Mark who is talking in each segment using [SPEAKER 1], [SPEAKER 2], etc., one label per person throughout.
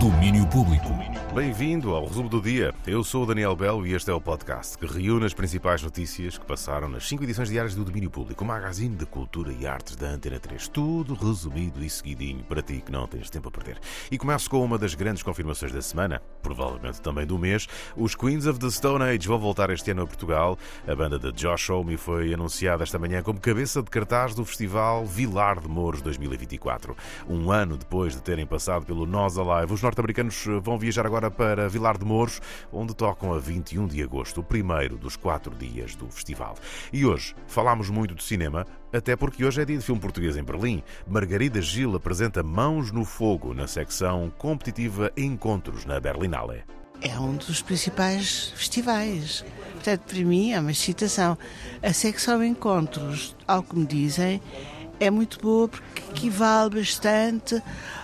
[SPEAKER 1] Domínio Público.
[SPEAKER 2] Bem-vindo ao resumo do dia. Eu sou o Daniel Belo e este é o podcast que reúne as principais notícias que passaram nas cinco edições diárias do Domínio Público, o magazine de cultura e artes da Antena 3. Tudo resumido e seguidinho para ti que não tens tempo a perder. E começo com uma das grandes confirmações da semana, provavelmente também do mês. Os Queens of the Stone Age vão voltar este ano a Portugal. A banda de Josh Homme foi anunciada esta manhã como cabeça de cartaz do Festival Vilar de Mouros 2024. Um ano depois de terem passado pelo Nós Alive, os norte-americanos vão viajar agora para Vilar de Mouros, onde tocam a 21 de agosto, o primeiro dos quatro dias do festival. E hoje falámos muito de cinema, até porque hoje é dia de filme português em Berlim. Margarida Gil apresenta Mãos no Fogo na secção competitiva Encontros na Berlinale.
[SPEAKER 3] É um dos principais festivais. Portanto, para mim é uma excitação. A secção Encontros, ao que me dizem, é muito boa porque equivale bastante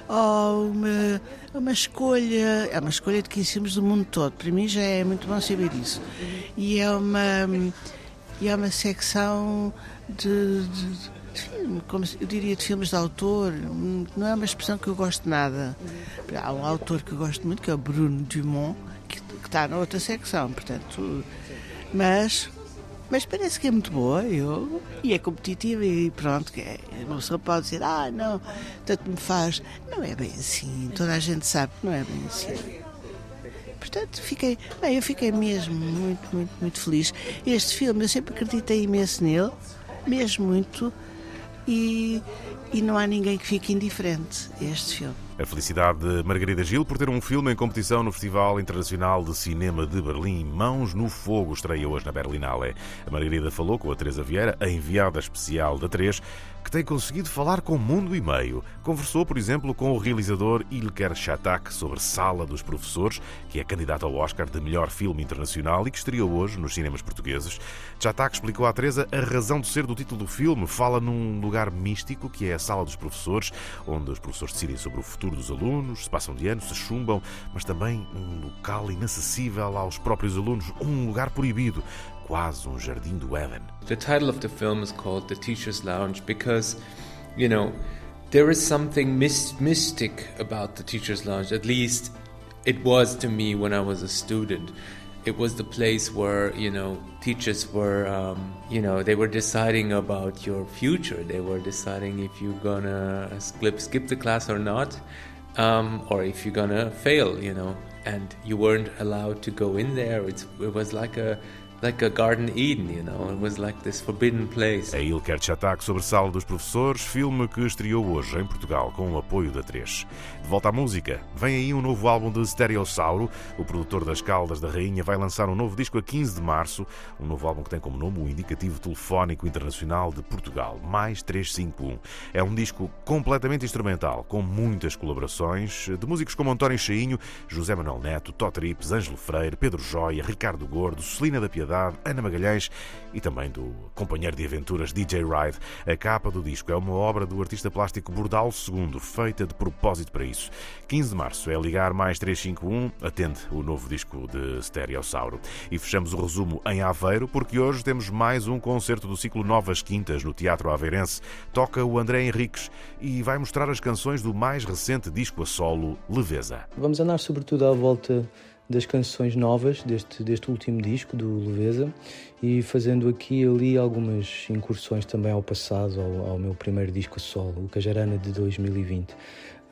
[SPEAKER 3] a uma, a uma escolha, é uma escolha de 15 filmes do mundo todo. Para mim já é muito bom saber isso. E é uma, e é uma secção de, de, de como eu diria de filmes de autor, não é uma expressão que eu gosto nada. Há um autor que eu gosto muito, que é o Bruno Dumont, que, que está na outra secção, portanto, mas mas parece que é muito boa eu, e é competitiva e pronto, que é, uma pessoa pode dizer, ah, não, tanto me faz. Não é bem assim, toda a gente sabe que não é bem assim. Portanto, fiquei, bem, eu fiquei mesmo muito, muito, muito feliz. Este filme, eu sempre acreditei imenso nele, mesmo muito, e, e não há ninguém que fique indiferente a este filme.
[SPEAKER 2] A felicidade de Margarida Gil por ter um filme em competição no Festival Internacional de Cinema de Berlim. Mãos no Fogo estreia hoje na Berlinale. A Margarida falou com a Teresa Vieira, a enviada especial da 3, que tem conseguido falar com o mundo e meio. Conversou, por exemplo, com o realizador Ilker Chatak sobre Sala dos Professores, que é candidato ao Oscar de melhor filme internacional e que estreou hoje nos cinemas portugueses. Chatak explicou à Teresa a razão de ser do título do filme. Fala num lugar místico, que é a Sala dos Professores, onde os professores decidem sobre o futuro dos alunos, se passam de ano, se chumbam, mas também um local inacessível aos próprios alunos, um lugar proibido, quase um jardim do Éden.
[SPEAKER 4] The title of the film is called The Teacher's Lounge because, you know, there is something mystic about the Teacher's Lounge. At least it was to me when I was a student. It was the place where you know teachers were um, you know they were deciding about your future. They were deciding if you're gonna skip, skip the class or not um, or if you're gonna fail you know. And you weren't allowed to go in there. It's, it was like a like a Garden Eden, you know. It was like this forbidden place.
[SPEAKER 2] A Ilker Chatak sobre Sala dos Professores, filme que estreou hoje em Portugal com o apoio da 3. De volta à música, vem aí um novo álbum de Stereossauro. O produtor das Caldas da Rainha vai lançar um novo disco a 15 de março. Um novo álbum que tem como nome o Indicativo Telefónico Internacional de Portugal, mais 351. É um disco completamente instrumental, com muitas colaborações de músicos como António Chainho, José Manuel Neto, Totrips, Ângelo Freire, Pedro Joia, Ricardo Gordo, Celina da Piedade Ana Magalhães e também do companheiro de aventuras DJ Ride. A capa do disco é uma obra do artista plástico Bordal II, feita de propósito para isso. 15 de março é ligar mais 351, atende o novo disco de Stereossauro. E fechamos o resumo em Aveiro, porque hoje temos mais um concerto do ciclo Novas Quintas no Teatro Aveirense. Toca o André Henriques e vai mostrar as canções do mais recente disco a solo, Leveza.
[SPEAKER 5] Vamos andar sobretudo à volta das canções novas deste, deste último disco do Leveza e fazendo aqui e ali algumas incursões também ao passado, ao, ao meu primeiro disco solo, o Cajarana de 2020.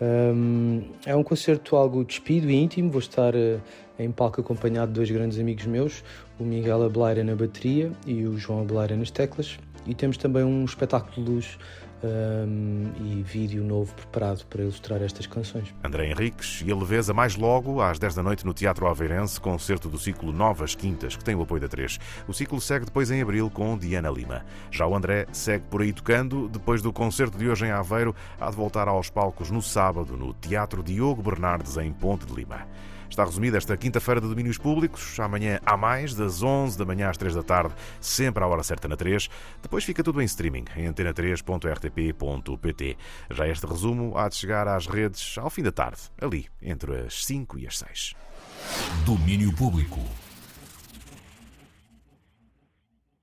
[SPEAKER 5] Um, é um concerto algo despido e íntimo, vou estar uh, em palco acompanhado de dois grandes amigos meus, o Miguel Ableira na bateria e o João Ableira nas teclas, e temos também um espetáculo de luz um, e vídeo novo preparado para ilustrar estas canções.
[SPEAKER 2] André Henriques e a Leveza, mais logo, às 10 da noite, no Teatro Aveirense, concerto do ciclo Novas Quintas, que tem o apoio da 3. O ciclo segue depois em abril com Diana Lima. Já o André segue por aí tocando, depois do concerto de hoje em Aveiro, há de voltar aos palcos no sábado, no Teatro Diogo Bernardes, em Ponte de Lima. Está resumida esta quinta-feira de domínios públicos. Amanhã há mais, das 11 da manhã às 3 da tarde, sempre à hora certa na 3. Depois fica tudo em streaming, em antena3.rtp.pt. Já este resumo há de chegar às redes ao fim da tarde, ali, entre as 5 e as 6.
[SPEAKER 1] Domínio Público.